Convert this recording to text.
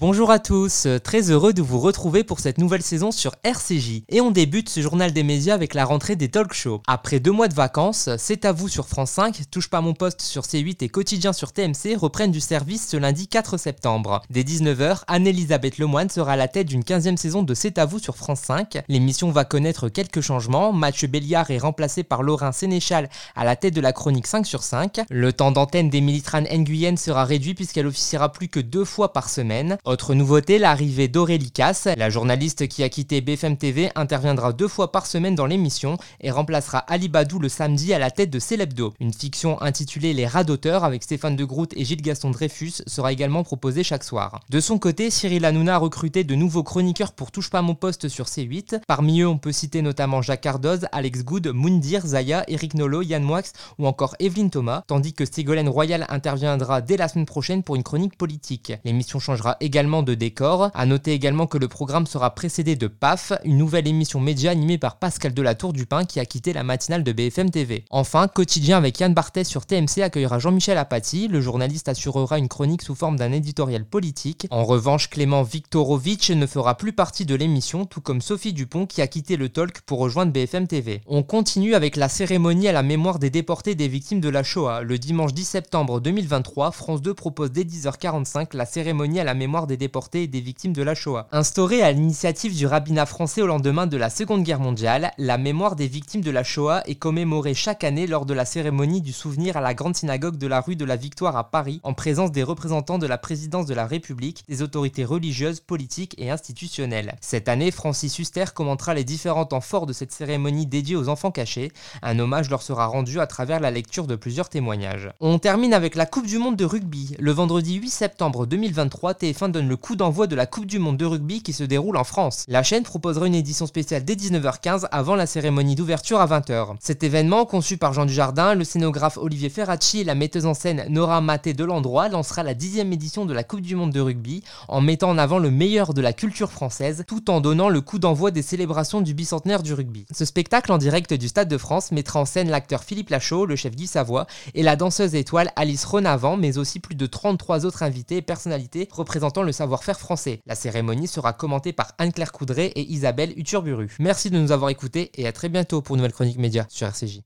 Bonjour à tous, très heureux de vous retrouver pour cette nouvelle saison sur RCJ. Et on débute ce journal des médias avec la rentrée des talk shows. Après deux mois de vacances, C'est à vous sur France 5, Touche pas mon poste sur C8 et Quotidien sur TMC reprennent du service ce lundi 4 septembre. Dès 19h, Anne-Elisabeth Lemoine sera à la tête d'une 15e saison de C'est à vous sur France 5. L'émission va connaître quelques changements. Match Béliard est remplacé par Laurent Sénéchal à la tête de la chronique 5 sur 5. Le temps d'antenne des Militranes Nguyen sera réduit puisqu'elle officiera plus que deux fois par semaine. Autre nouveauté, l'arrivée d'Aurélie Casse. La journaliste qui a quitté BFM TV interviendra deux fois par semaine dans l'émission et remplacera Ali Badou le samedi à la tête de Celebdo. Une fiction intitulée Les rats d'auteur avec Stéphane de Groot et Gilles Gaston Dreyfus sera également proposée chaque soir. De son côté, Cyril Hanouna a recruté de nouveaux chroniqueurs pour Touche pas mon poste sur C8. Parmi eux, on peut citer notamment Jacques Cardoz, Alex Good, Moundir, Zaya, Eric Nolo, Yann Moix ou encore Evelyne Thomas, tandis que Ségolène Royal interviendra dès la semaine prochaine pour une chronique politique. L'émission changera également de décor. A noter également que le programme sera précédé de PAF, une nouvelle émission média animée par Pascal Delatour Dupin qui a quitté la matinale de BFM TV. Enfin, quotidien avec Yann Barthès sur TMC accueillera Jean-Michel Apathy. Le journaliste assurera une chronique sous forme d'un éditorial politique. En revanche, Clément Viktorovitch ne fera plus partie de l'émission, tout comme Sophie Dupont qui a quitté le talk pour rejoindre BFM TV. On continue avec la cérémonie à la mémoire des déportés des victimes de la Shoah. Le dimanche 10 septembre 2023, France 2 propose dès 10h45 la cérémonie à la mémoire des déportés et des victimes de la Shoah. Instaurée à l'initiative du rabbinat français au lendemain de la Seconde Guerre mondiale, la mémoire des victimes de la Shoah est commémorée chaque année lors de la cérémonie du souvenir à la grande synagogue de la rue de la Victoire à Paris, en présence des représentants de la présidence de la République, des autorités religieuses, politiques et institutionnelles. Cette année, Francis Huster commentera les différents temps forts de cette cérémonie dédiée aux enfants cachés. Un hommage leur sera rendu à travers la lecture de plusieurs témoignages. On termine avec la Coupe du Monde de rugby. Le vendredi 8 septembre 2023, TF1 le coup d'envoi de la Coupe du Monde de rugby qui se déroule en France. La chaîne proposera une édition spéciale dès 19h15 avant la cérémonie d'ouverture à 20h. Cet événement, conçu par Jean Dujardin, le scénographe Olivier Ferracci et la metteuse en scène Nora Maté de l'endroit, lancera la dixième édition de la Coupe du Monde de rugby en mettant en avant le meilleur de la culture française tout en donnant le coup d'envoi des célébrations du bicentenaire du rugby. Ce spectacle en direct du Stade de France mettra en scène l'acteur Philippe Lachaud, le chef Guy Savoie et la danseuse étoile Alice Renavant, mais aussi plus de 33 autres invités et personnalités représentant le savoir-faire français. La cérémonie sera commentée par Anne-Claire Coudray et Isabelle Uturburu. Merci de nous avoir écoutés et à très bientôt pour une nouvelle chronique média sur RCJ.